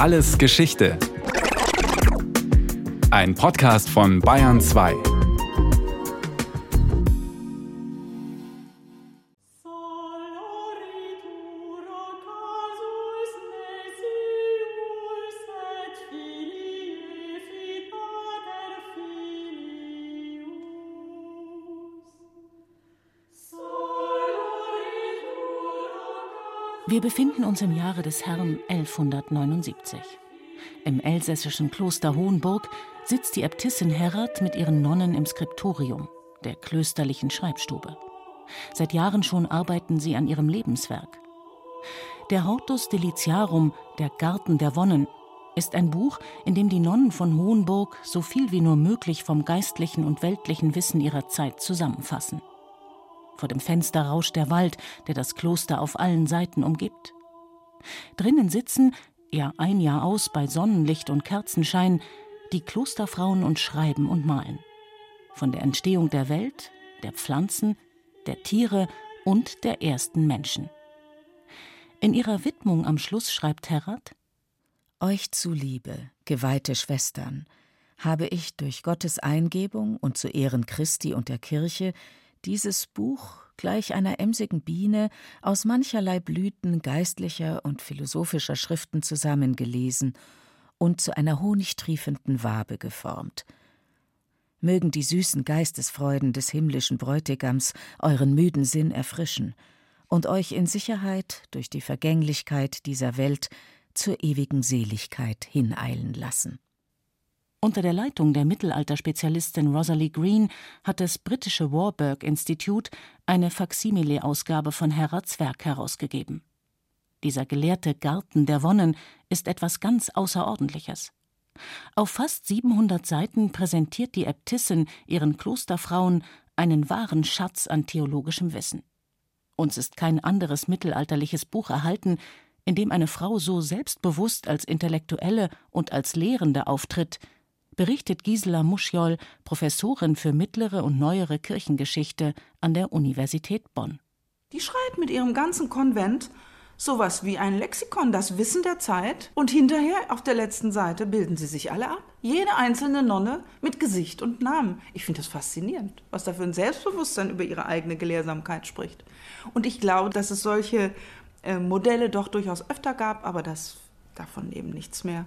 Alles Geschichte. Ein Podcast von Bayern 2. Wir befinden uns im Jahre des Herrn 1179. Im elsässischen Kloster Hohenburg sitzt die Äbtissin Herrat mit ihren Nonnen im Skriptorium, der klösterlichen Schreibstube. Seit Jahren schon arbeiten sie an ihrem Lebenswerk. Der Hortus Deliciarum, der Garten der Wonnen, ist ein Buch, in dem die Nonnen von Hohenburg so viel wie nur möglich vom geistlichen und weltlichen Wissen ihrer Zeit zusammenfassen. Vor dem Fenster rauscht der Wald, der das Kloster auf allen Seiten umgibt. Drinnen sitzen, ja ein Jahr aus bei Sonnenlicht und Kerzenschein, die Klosterfrauen und schreiben und malen. Von der Entstehung der Welt, der Pflanzen, der Tiere und der ersten Menschen. In ihrer Widmung am Schluss schreibt Herrat: Euch zuliebe, geweihte Schwestern, habe ich durch Gottes Eingebung und zu Ehren Christi und der Kirche dieses Buch gleich einer emsigen Biene aus mancherlei Blüten geistlicher und philosophischer Schriften zusammengelesen und zu einer honigtriefenden Wabe geformt. Mögen die süßen Geistesfreuden des himmlischen Bräutigams euren müden Sinn erfrischen und euch in Sicherheit durch die Vergänglichkeit dieser Welt zur ewigen Seligkeit hineilen lassen. Unter der Leitung der Mittelalterspezialistin Rosalie Green hat das britische Warburg Institut eine Faksimile-Ausgabe von Herrats Werk herausgegeben. Dieser gelehrte Garten der Wonnen ist etwas ganz Außerordentliches. Auf fast 700 Seiten präsentiert die Äbtissin ihren Klosterfrauen einen wahren Schatz an theologischem Wissen. Uns ist kein anderes mittelalterliches Buch erhalten, in dem eine Frau so selbstbewusst als Intellektuelle und als Lehrende auftritt, berichtet Gisela Muschjol, Professorin für mittlere und neuere Kirchengeschichte an der Universität Bonn. Die schreibt mit ihrem ganzen Konvent sowas wie ein Lexikon, das Wissen der Zeit. Und hinterher auf der letzten Seite bilden sie sich alle ab. Jede einzelne Nonne mit Gesicht und Namen. Ich finde das faszinierend, was da für ein Selbstbewusstsein über ihre eigene Gelehrsamkeit spricht. Und ich glaube, dass es solche äh, Modelle doch durchaus öfter gab, aber dass davon eben nichts mehr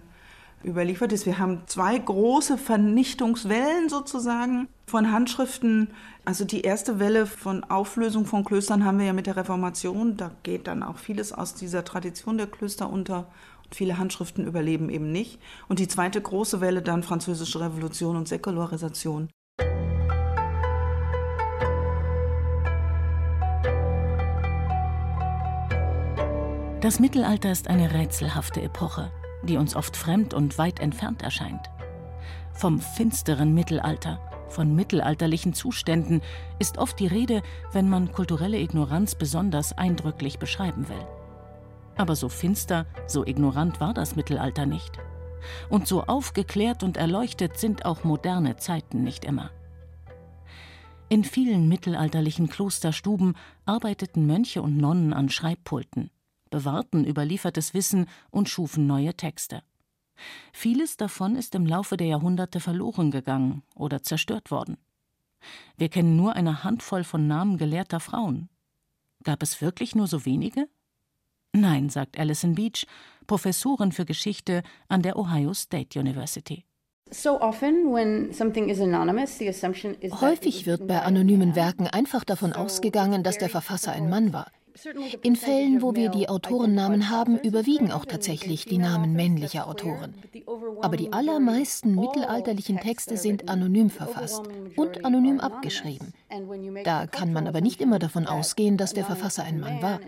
überliefert ist. Wir haben zwei große Vernichtungswellen sozusagen von Handschriften. Also die erste Welle von Auflösung von Klöstern haben wir ja mit der Reformation. Da geht dann auch vieles aus dieser Tradition der Klöster unter. Und viele Handschriften überleben eben nicht. Und die zweite große Welle dann Französische Revolution und Säkularisation. Das Mittelalter ist eine rätselhafte Epoche die uns oft fremd und weit entfernt erscheint. Vom finsteren Mittelalter, von mittelalterlichen Zuständen ist oft die Rede, wenn man kulturelle Ignoranz besonders eindrücklich beschreiben will. Aber so finster, so ignorant war das Mittelalter nicht. Und so aufgeklärt und erleuchtet sind auch moderne Zeiten nicht immer. In vielen mittelalterlichen Klosterstuben arbeiteten Mönche und Nonnen an Schreibpulten, bewahrten überliefertes Wissen und schufen neue Texte. Vieles davon ist im Laufe der Jahrhunderte verloren gegangen oder zerstört worden. Wir kennen nur eine Handvoll von Namen gelehrter Frauen. Gab es wirklich nur so wenige? Nein, sagt Alison Beach, Professorin für Geschichte an der Ohio State University. Häufig wird bei anonymen Werken einfach davon ausgegangen, dass der Verfasser ein Mann war. In Fällen, wo wir die Autorennamen haben, überwiegen auch tatsächlich die Namen männlicher Autoren. Aber die allermeisten mittelalterlichen Texte sind anonym verfasst und anonym abgeschrieben. Da kann man aber nicht immer davon ausgehen, dass der Verfasser ein Mann war.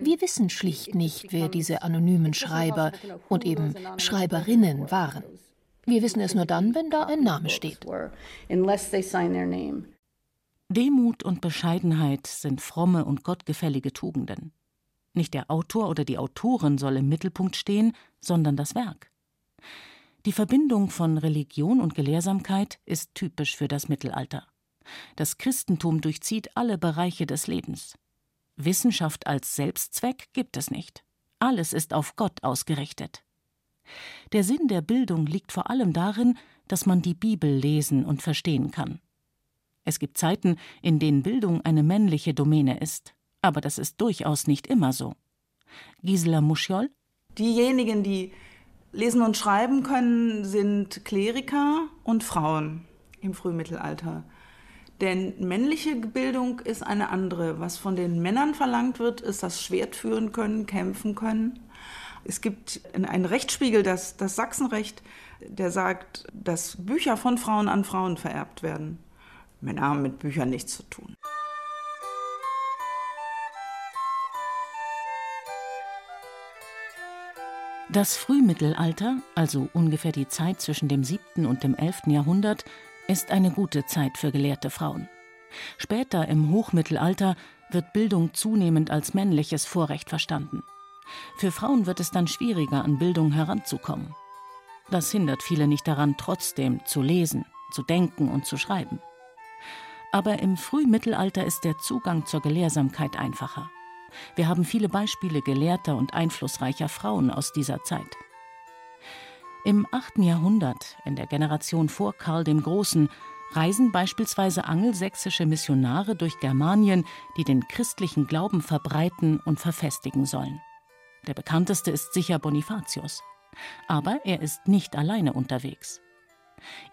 Wir wissen schlicht nicht, wer diese anonymen Schreiber und eben Schreiberinnen waren. Wir wissen es nur dann, wenn da ein Name steht. Demut und Bescheidenheit sind fromme und gottgefällige Tugenden. Nicht der Autor oder die Autorin soll im Mittelpunkt stehen, sondern das Werk. Die Verbindung von Religion und Gelehrsamkeit ist typisch für das Mittelalter. Das Christentum durchzieht alle Bereiche des Lebens. Wissenschaft als Selbstzweck gibt es nicht. Alles ist auf Gott ausgerichtet. Der Sinn der Bildung liegt vor allem darin, dass man die Bibel lesen und verstehen kann. Es gibt Zeiten, in denen Bildung eine männliche Domäne ist, aber das ist durchaus nicht immer so. Gisela Muschiol? Diejenigen, die lesen und schreiben können, sind Kleriker und Frauen im Frühmittelalter. Denn männliche Bildung ist eine andere. Was von den Männern verlangt wird, ist das Schwert führen können, kämpfen können. Es gibt einen Rechtsspiegel, das, das Sachsenrecht, der sagt, dass Bücher von Frauen an Frauen vererbt werden. Männer haben mit Büchern nichts zu tun. Das Frühmittelalter, also ungefähr die Zeit zwischen dem 7. und dem 11. Jahrhundert, ist eine gute Zeit für gelehrte Frauen. Später im Hochmittelalter wird Bildung zunehmend als männliches Vorrecht verstanden. Für Frauen wird es dann schwieriger, an Bildung heranzukommen. Das hindert viele nicht daran, trotzdem zu lesen, zu denken und zu schreiben. Aber im Frühmittelalter ist der Zugang zur Gelehrsamkeit einfacher. Wir haben viele Beispiele gelehrter und einflussreicher Frauen aus dieser Zeit. Im 8. Jahrhundert, in der Generation vor Karl dem Großen, reisen beispielsweise angelsächsische Missionare durch Germanien, die den christlichen Glauben verbreiten und verfestigen sollen. Der bekannteste ist sicher Bonifatius. Aber er ist nicht alleine unterwegs.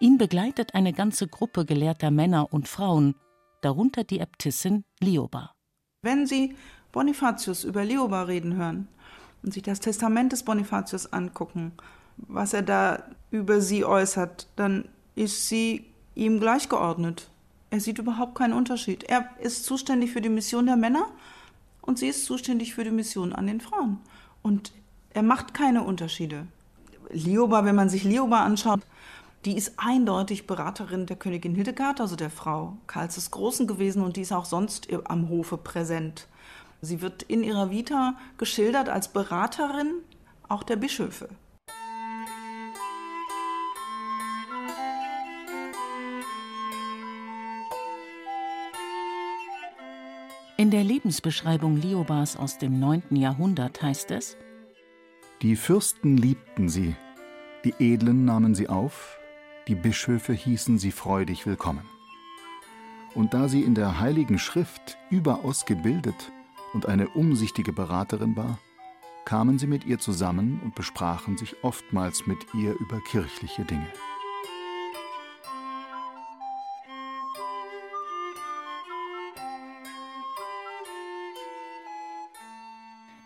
Ihn begleitet eine ganze Gruppe gelehrter Männer und Frauen, darunter die Äbtissin Lioba. Wenn Sie Bonifatius über Lioba reden hören und sich das Testament des Bonifatius angucken, was er da über sie äußert, dann ist sie ihm gleichgeordnet. Er sieht überhaupt keinen Unterschied. Er ist zuständig für die Mission der Männer und sie ist zuständig für die Mission an den Frauen. Und er macht keine Unterschiede. Lioba, wenn man sich Lioba anschaut, die ist eindeutig Beraterin der Königin Hildegard, also der Frau Karls des Großen gewesen und die ist auch sonst am Hofe präsent. Sie wird in ihrer Vita geschildert als Beraterin auch der Bischöfe. In der Lebensbeschreibung Liobas aus dem 9. Jahrhundert heißt es: Die Fürsten liebten sie, die Edlen nahmen sie auf, die Bischöfe hießen sie freudig willkommen. Und da sie in der Heiligen Schrift überaus gebildet und eine umsichtige Beraterin war, kamen sie mit ihr zusammen und besprachen sich oftmals mit ihr über kirchliche Dinge.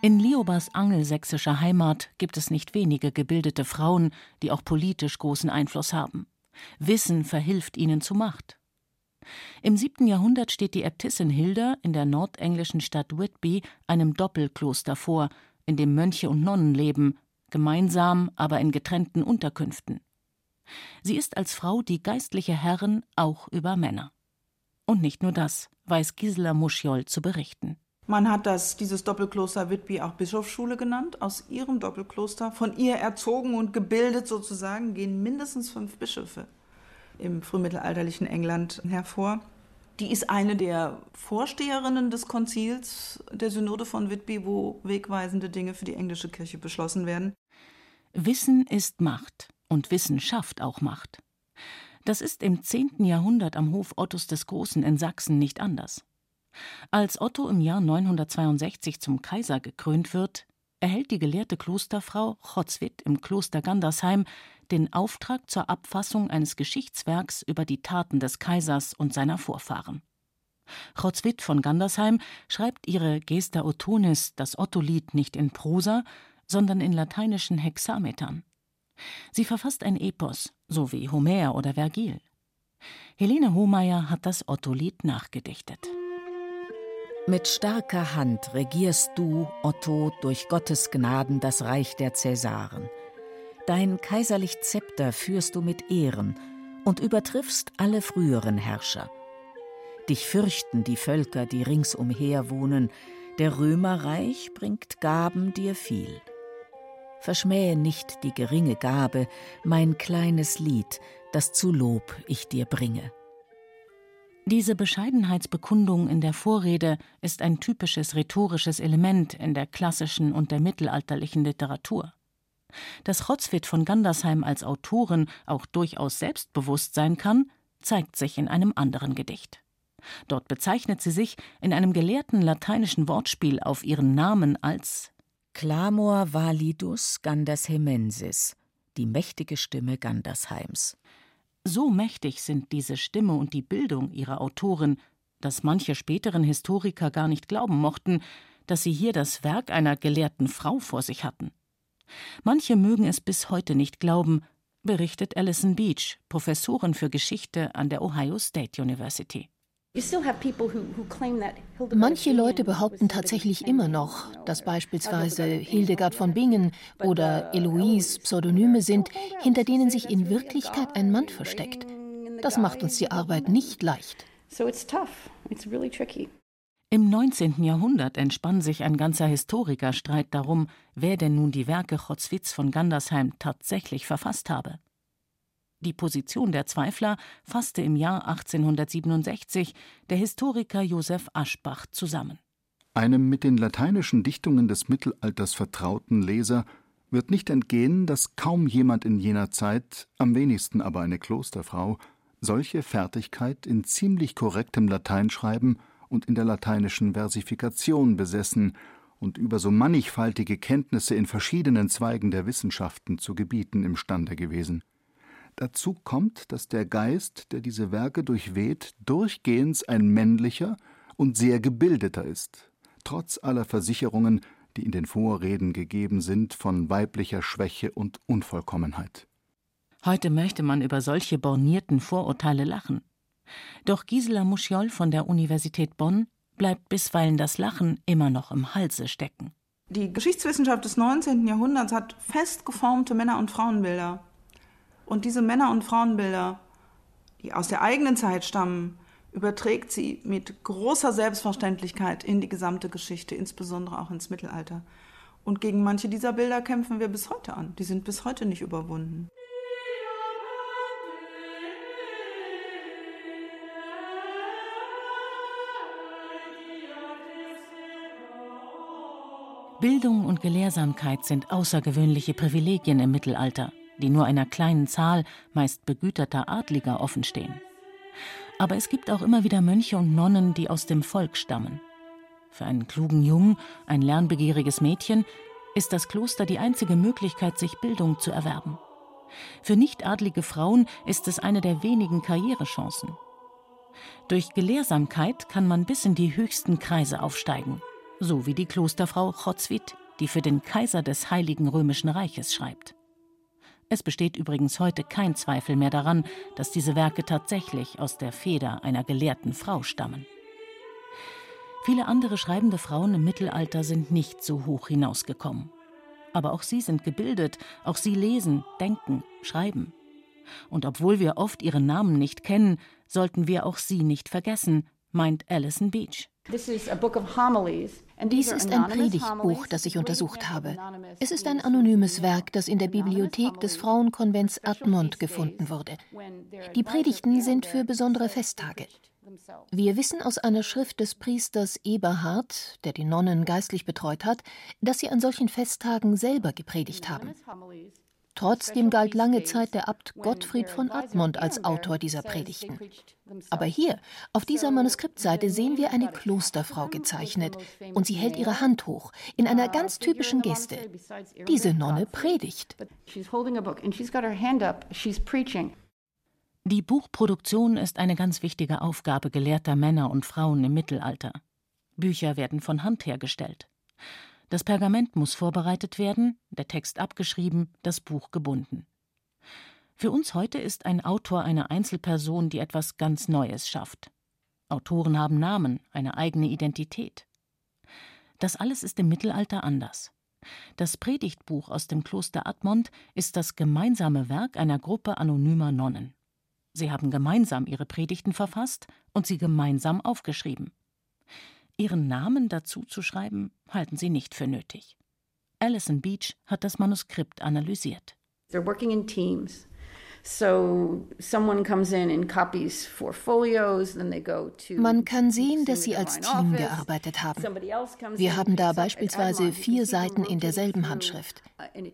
In Liobas angelsächsischer Heimat gibt es nicht wenige gebildete Frauen, die auch politisch großen Einfluss haben. Wissen verhilft ihnen zu Macht. Im siebten Jahrhundert steht die Äbtissin Hilda in der nordenglischen Stadt Whitby einem Doppelkloster vor, in dem Mönche und Nonnen leben, gemeinsam, aber in getrennten Unterkünften. Sie ist als Frau die geistliche Herrin auch über Männer. Und nicht nur das, weiß Gisela Muschiol zu berichten. Man hat das, dieses Doppelkloster Whitby auch Bischofsschule genannt. Aus ihrem Doppelkloster, von ihr erzogen und gebildet sozusagen, gehen mindestens fünf Bischöfe im frühmittelalterlichen England hervor. Die ist eine der Vorsteherinnen des Konzils der Synode von Whitby, wo wegweisende Dinge für die englische Kirche beschlossen werden. Wissen ist Macht und Wissen schafft auch Macht. Das ist im 10. Jahrhundert am Hof Ottos des Großen in Sachsen nicht anders. Als Otto im Jahr 962 zum Kaiser gekrönt wird, erhält die gelehrte Klosterfrau Chotzwit im Kloster Gandersheim den Auftrag zur Abfassung eines Geschichtswerks über die Taten des Kaisers und seiner Vorfahren. Chotzwit von Gandersheim schreibt ihre Gesta Ottonis, das Ottolied, nicht in Prosa, sondern in lateinischen Hexametern. Sie verfasst ein Epos, so wie Homer oder Vergil. Helene Hohmeier hat das Ottolied nachgedichtet. Mit starker Hand regierst du, Otto, durch Gottes Gnaden das Reich der Cäsaren. Dein kaiserlich Zepter führst du mit Ehren und übertriffst alle früheren Herrscher. Dich fürchten die Völker, die ringsumher wohnen, der Römerreich bringt Gaben dir viel. Verschmähe nicht die geringe Gabe, mein kleines Lied, das zu Lob ich dir bringe. Diese Bescheidenheitsbekundung in der Vorrede ist ein typisches rhetorisches Element in der klassischen und der mittelalterlichen Literatur. Dass Chotzwit von Gandersheim als Autorin auch durchaus selbstbewusst sein kann, zeigt sich in einem anderen Gedicht. Dort bezeichnet sie sich in einem gelehrten lateinischen Wortspiel auf ihren Namen als Clamor validus Gandersheimensis, die mächtige Stimme Gandersheims. So mächtig sind diese Stimme und die Bildung ihrer Autorin, dass manche späteren Historiker gar nicht glauben mochten, dass sie hier das Werk einer gelehrten Frau vor sich hatten. Manche mögen es bis heute nicht glauben, berichtet Alison Beach, Professorin für Geschichte an der Ohio State University. Manche Leute behaupten tatsächlich immer noch, dass beispielsweise Hildegard von Bingen oder Eloise Pseudonyme sind, hinter denen sich in Wirklichkeit ein Mann versteckt. Das macht uns die Arbeit nicht leicht. Im 19. Jahrhundert entspann sich ein ganzer Historikerstreit darum, wer denn nun die Werke Chotzwitz von Gandersheim tatsächlich verfasst habe. Die Position der Zweifler fasste im Jahr 1867 der Historiker Josef Aschbach zusammen. Einem mit den lateinischen Dichtungen des Mittelalters vertrauten Leser wird nicht entgehen, dass kaum jemand in jener Zeit, am wenigsten aber eine Klosterfrau, solche Fertigkeit in ziemlich korrektem Lateinschreiben und in der lateinischen Versifikation besessen und über so mannigfaltige Kenntnisse in verschiedenen Zweigen der Wissenschaften zu gebieten imstande gewesen. Dazu kommt, dass der Geist, der diese Werke durchweht, durchgehends ein männlicher und sehr gebildeter ist, trotz aller Versicherungen, die in den Vorreden gegeben sind von weiblicher Schwäche und Unvollkommenheit. Heute möchte man über solche bornierten Vorurteile lachen. Doch Gisela Muschiol von der Universität Bonn bleibt bisweilen das Lachen immer noch im Halse stecken. Die Geschichtswissenschaft des 19. Jahrhunderts hat fest geformte Männer- und Frauenbilder. Und diese Männer- und Frauenbilder, die aus der eigenen Zeit stammen, überträgt sie mit großer Selbstverständlichkeit in die gesamte Geschichte, insbesondere auch ins Mittelalter. Und gegen manche dieser Bilder kämpfen wir bis heute an. Die sind bis heute nicht überwunden. Bildung und Gelehrsamkeit sind außergewöhnliche Privilegien im Mittelalter die nur einer kleinen Zahl meist begüterter Adliger offenstehen. Aber es gibt auch immer wieder Mönche und Nonnen, die aus dem Volk stammen. Für einen klugen Jungen, ein lernbegieriges Mädchen, ist das Kloster die einzige Möglichkeit, sich Bildung zu erwerben. Für nichtadlige Frauen ist es eine der wenigen Karrierechancen. Durch Gelehrsamkeit kann man bis in die höchsten Kreise aufsteigen, so wie die Klosterfrau Chotzwit, die für den Kaiser des Heiligen Römischen Reiches schreibt. Es besteht übrigens heute kein Zweifel mehr daran, dass diese Werke tatsächlich aus der Feder einer gelehrten Frau stammen. Viele andere schreibende Frauen im Mittelalter sind nicht so hoch hinausgekommen. Aber auch sie sind gebildet, auch sie lesen, denken, schreiben. Und obwohl wir oft ihre Namen nicht kennen, sollten wir auch sie nicht vergessen, meint Alison Beach. Dies ist ein Predigtbuch, das ich untersucht habe. Es ist ein anonymes Werk, das in der Bibliothek des Frauenkonvents Admont gefunden wurde. Die Predigten sind für besondere Festtage. Wir wissen aus einer Schrift des Priesters Eberhard, der die Nonnen geistlich betreut hat, dass sie an solchen Festtagen selber gepredigt haben. Trotzdem galt lange Zeit der Abt Gottfried von Admont als Autor dieser Predigten. Aber hier, auf dieser Manuskriptseite, sehen wir eine Klosterfrau gezeichnet und sie hält ihre Hand hoch, in einer ganz typischen Geste. Diese Nonne predigt. Die Buchproduktion ist eine ganz wichtige Aufgabe gelehrter Männer und Frauen im Mittelalter. Bücher werden von Hand hergestellt. Das Pergament muss vorbereitet werden, der Text abgeschrieben, das Buch gebunden. Für uns heute ist ein Autor eine Einzelperson, die etwas ganz Neues schafft. Autoren haben Namen, eine eigene Identität. Das alles ist im Mittelalter anders. Das Predigtbuch aus dem Kloster Admont ist das gemeinsame Werk einer Gruppe anonymer Nonnen. Sie haben gemeinsam ihre Predigten verfasst und sie gemeinsam aufgeschrieben. Ihren Namen dazu zu schreiben, halten sie nicht für nötig. Alison Beach hat das Manuskript analysiert. Man kann sehen, dass sie als Team gearbeitet haben. Wir haben da beispielsweise vier Seiten in derselben Handschrift.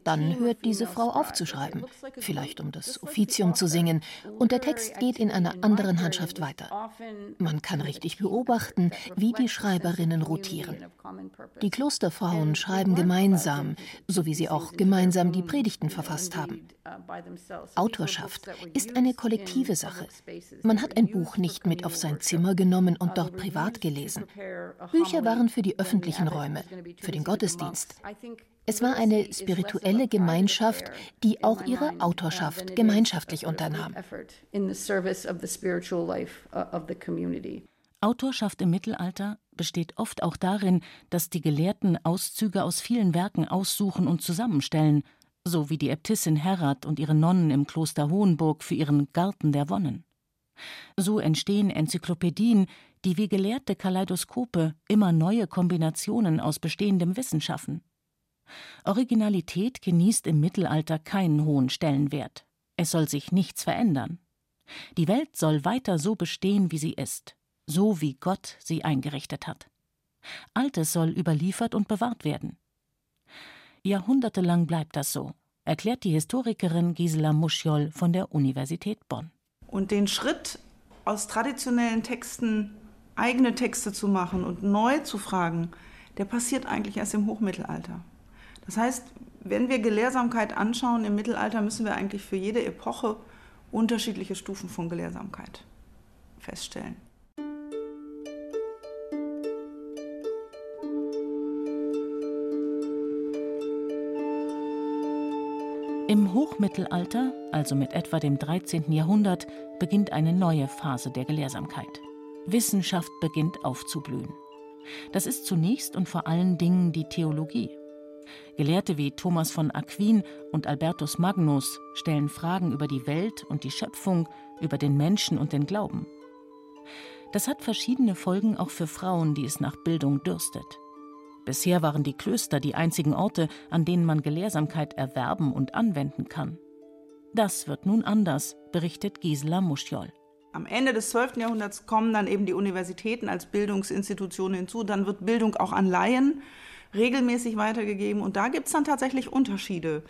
Dann hört diese Frau auf zu schreiben, vielleicht um das Offizium zu singen, und der Text geht in einer anderen Handschrift weiter. Man kann richtig beobachten, wie die Schreiberinnen rotieren. Die Klosterfrauen schreiben gemeinsam, so wie sie auch gemeinsam die Predigten verfasst haben. Autorschaft ist eine kollektive Sache. Man hat ein Buch nicht mit auf sein Zimmer genommen und dort privat gelesen. Bücher waren für die öffentlichen Räume, für den Gottesdienst. Es war eine spirituelle Gemeinschaft, die auch ihre Autorschaft gemeinschaftlich unternahm. Autorschaft im Mittelalter besteht oft auch darin, dass die Gelehrten Auszüge aus vielen Werken aussuchen und zusammenstellen, so wie die Äbtissin Herrat und ihre Nonnen im Kloster Hohenburg für ihren Garten der Wonnen. So entstehen Enzyklopädien, die wie gelehrte Kaleidoskope immer neue Kombinationen aus bestehendem Wissen schaffen. Originalität genießt im Mittelalter keinen hohen Stellenwert. Es soll sich nichts verändern. Die Welt soll weiter so bestehen, wie sie ist, so wie Gott sie eingerichtet hat. Altes soll überliefert und bewahrt werden. Jahrhundertelang bleibt das so, erklärt die Historikerin Gisela Muschiol von der Universität Bonn. Und den Schritt aus traditionellen Texten eigene Texte zu machen und neu zu fragen, der passiert eigentlich erst im Hochmittelalter. Das heißt, wenn wir Gelehrsamkeit anschauen im Mittelalter, müssen wir eigentlich für jede Epoche unterschiedliche Stufen von Gelehrsamkeit feststellen. Im Hochmittelalter, also mit etwa dem 13. Jahrhundert, beginnt eine neue Phase der Gelehrsamkeit. Wissenschaft beginnt aufzublühen. Das ist zunächst und vor allen Dingen die Theologie. Gelehrte wie Thomas von Aquin und Albertus Magnus stellen Fragen über die Welt und die Schöpfung, über den Menschen und den Glauben. Das hat verschiedene Folgen auch für Frauen, die es nach Bildung dürstet. Bisher waren die Klöster die einzigen Orte, an denen man Gelehrsamkeit erwerben und anwenden kann. Das wird nun anders, berichtet Gisela Muschiol. Am Ende des 12. Jahrhunderts kommen dann eben die Universitäten als Bildungsinstitutionen hinzu. Dann wird Bildung auch an Laien regelmäßig weitergegeben. Und da gibt es dann tatsächlich Unterschiede.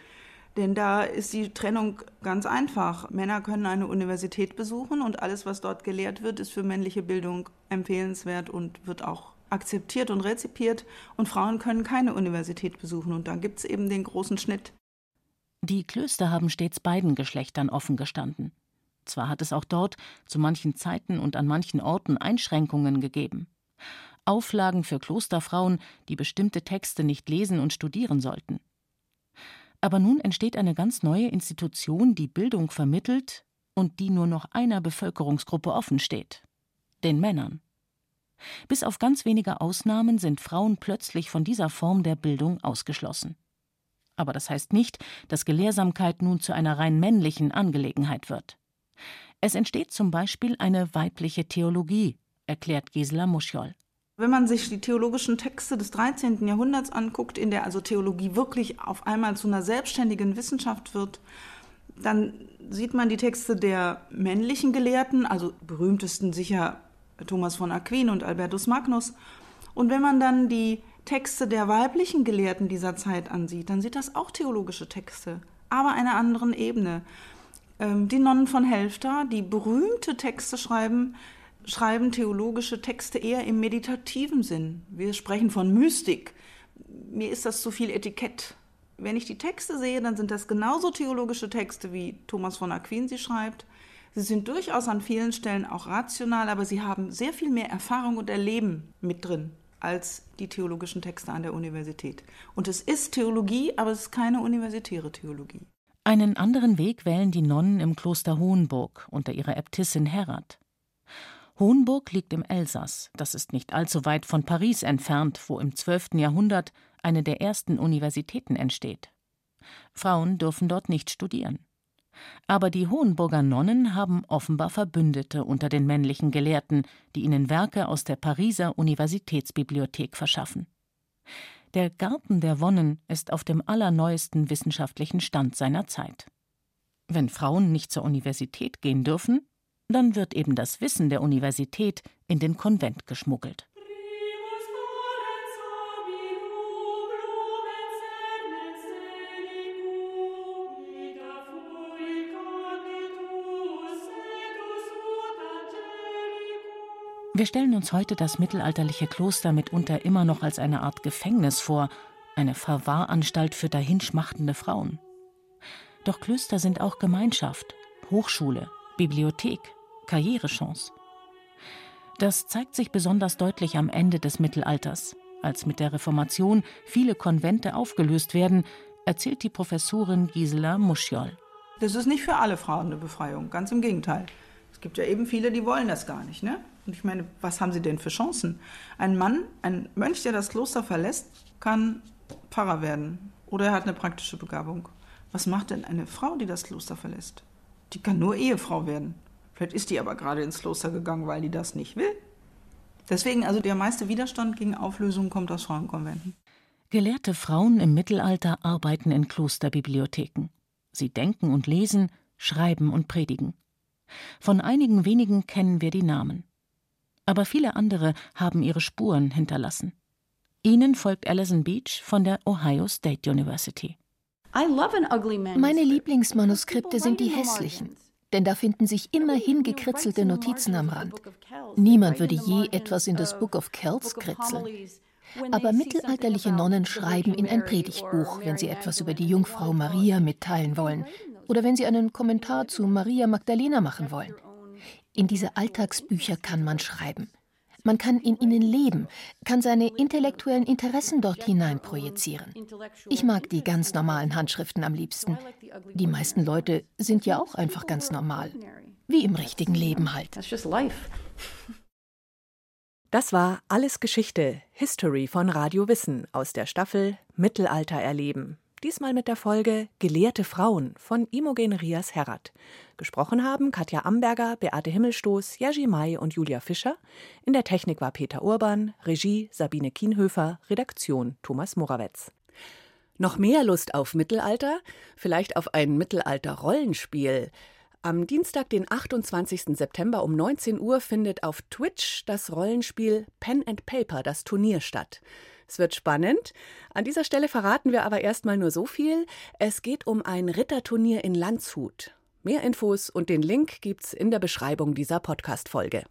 Denn da ist die Trennung ganz einfach. Männer können eine Universität besuchen und alles, was dort gelehrt wird, ist für männliche Bildung empfehlenswert und wird auch akzeptiert und rezipiert und Frauen können keine Universität besuchen und dann gibt es eben den großen Schnitt. Die Klöster haben stets beiden Geschlechtern offen gestanden. Zwar hat es auch dort zu manchen Zeiten und an manchen Orten Einschränkungen gegeben. Auflagen für Klosterfrauen, die bestimmte Texte nicht lesen und studieren sollten. Aber nun entsteht eine ganz neue Institution, die Bildung vermittelt und die nur noch einer Bevölkerungsgruppe offen steht den Männern. Bis auf ganz wenige Ausnahmen sind Frauen plötzlich von dieser Form der Bildung ausgeschlossen. Aber das heißt nicht, dass Gelehrsamkeit nun zu einer rein männlichen Angelegenheit wird. Es entsteht zum Beispiel eine weibliche Theologie, erklärt Gisela Muschiol. Wenn man sich die theologischen Texte des 13. Jahrhunderts anguckt, in der also Theologie wirklich auf einmal zu einer selbstständigen Wissenschaft wird, dann sieht man die Texte der männlichen Gelehrten, also berühmtesten sicher Thomas von Aquin und Albertus Magnus. Und wenn man dann die Texte der weiblichen Gelehrten dieser Zeit ansieht, dann sind das auch theologische Texte, aber einer anderen Ebene. Ähm, die Nonnen von Helfta, die berühmte Texte schreiben, schreiben theologische Texte eher im meditativen Sinn. Wir sprechen von Mystik. Mir ist das zu viel Etikett. Wenn ich die Texte sehe, dann sind das genauso theologische Texte, wie Thomas von Aquin sie schreibt. Sie sind durchaus an vielen Stellen auch rational, aber sie haben sehr viel mehr Erfahrung und Erleben mit drin als die theologischen Texte an der Universität. Und es ist Theologie, aber es ist keine universitäre Theologie. Einen anderen Weg wählen die Nonnen im Kloster Hohenburg unter ihrer Äbtissin Herrat. Hohenburg liegt im Elsass, das ist nicht allzu weit von Paris entfernt, wo im 12. Jahrhundert eine der ersten Universitäten entsteht. Frauen dürfen dort nicht studieren. Aber die Hohenburger Nonnen haben offenbar Verbündete unter den männlichen Gelehrten, die ihnen Werke aus der Pariser Universitätsbibliothek verschaffen. Der Garten der Wonnen ist auf dem allerneuesten wissenschaftlichen Stand seiner Zeit. Wenn Frauen nicht zur Universität gehen dürfen, dann wird eben das Wissen der Universität in den Konvent geschmuggelt. Wir stellen uns heute das mittelalterliche Kloster mitunter immer noch als eine Art Gefängnis vor, eine Verwahranstalt für dahinschmachtende Frauen. Doch Klöster sind auch Gemeinschaft, Hochschule, Bibliothek, Karrierechance. Das zeigt sich besonders deutlich am Ende des Mittelalters, als mit der Reformation viele Konvente aufgelöst werden, erzählt die Professorin Gisela Muschiol. Das ist nicht für alle Frauen eine Befreiung, ganz im Gegenteil. Es gibt ja eben viele, die wollen das gar nicht. Ne? Und ich meine, was haben sie denn für Chancen? Ein Mann, ein Mönch, der das Kloster verlässt, kann Pfarrer werden oder er hat eine praktische Begabung. Was macht denn eine Frau, die das Kloster verlässt? Die kann nur Ehefrau werden. Vielleicht ist die aber gerade ins Kloster gegangen, weil die das nicht will. Deswegen, also der meiste Widerstand gegen Auflösung kommt aus Frauenkonventen. Gelehrte Frauen im Mittelalter arbeiten in Klosterbibliotheken. Sie denken und lesen, schreiben und predigen. Von einigen wenigen kennen wir die Namen aber viele andere haben ihre Spuren hinterlassen. Ihnen folgt Alison Beach von der Ohio State University. Meine Lieblingsmanuskripte sind die hässlichen, denn da finden sich immer hingekritzelte Notizen am Rand. Niemand würde je etwas in das Book of Kells kritzeln. Aber mittelalterliche Nonnen schreiben in ein Predigtbuch, wenn sie etwas über die Jungfrau Maria mitteilen wollen oder wenn sie einen Kommentar zu Maria Magdalena machen wollen. In diese Alltagsbücher kann man schreiben. Man kann in ihnen leben, kann seine intellektuellen Interessen dort hinein projizieren. Ich mag die ganz normalen Handschriften am liebsten. Die meisten Leute sind ja auch einfach ganz normal. Wie im richtigen Leben halt. Das war Alles Geschichte, History von Radio Wissen aus der Staffel Mittelalter erleben diesmal mit der Folge Gelehrte Frauen von Imogen Rias Herrat. Gesprochen haben Katja Amberger, Beate Himmelstoß, Jerzy May und Julia Fischer. In der Technik war Peter Urban, Regie Sabine Kienhöfer, Redaktion Thomas Morawetz. Noch mehr Lust auf Mittelalter? Vielleicht auf ein Mittelalter-Rollenspiel? Am Dienstag, den 28. September um 19 Uhr findet auf Twitch das Rollenspiel Pen and Paper, das Turnier statt. Es wird spannend. An dieser Stelle verraten wir aber erstmal nur so viel. Es geht um ein Ritterturnier in Landshut. Mehr Infos und den Link gibt's in der Beschreibung dieser Podcast-Folge.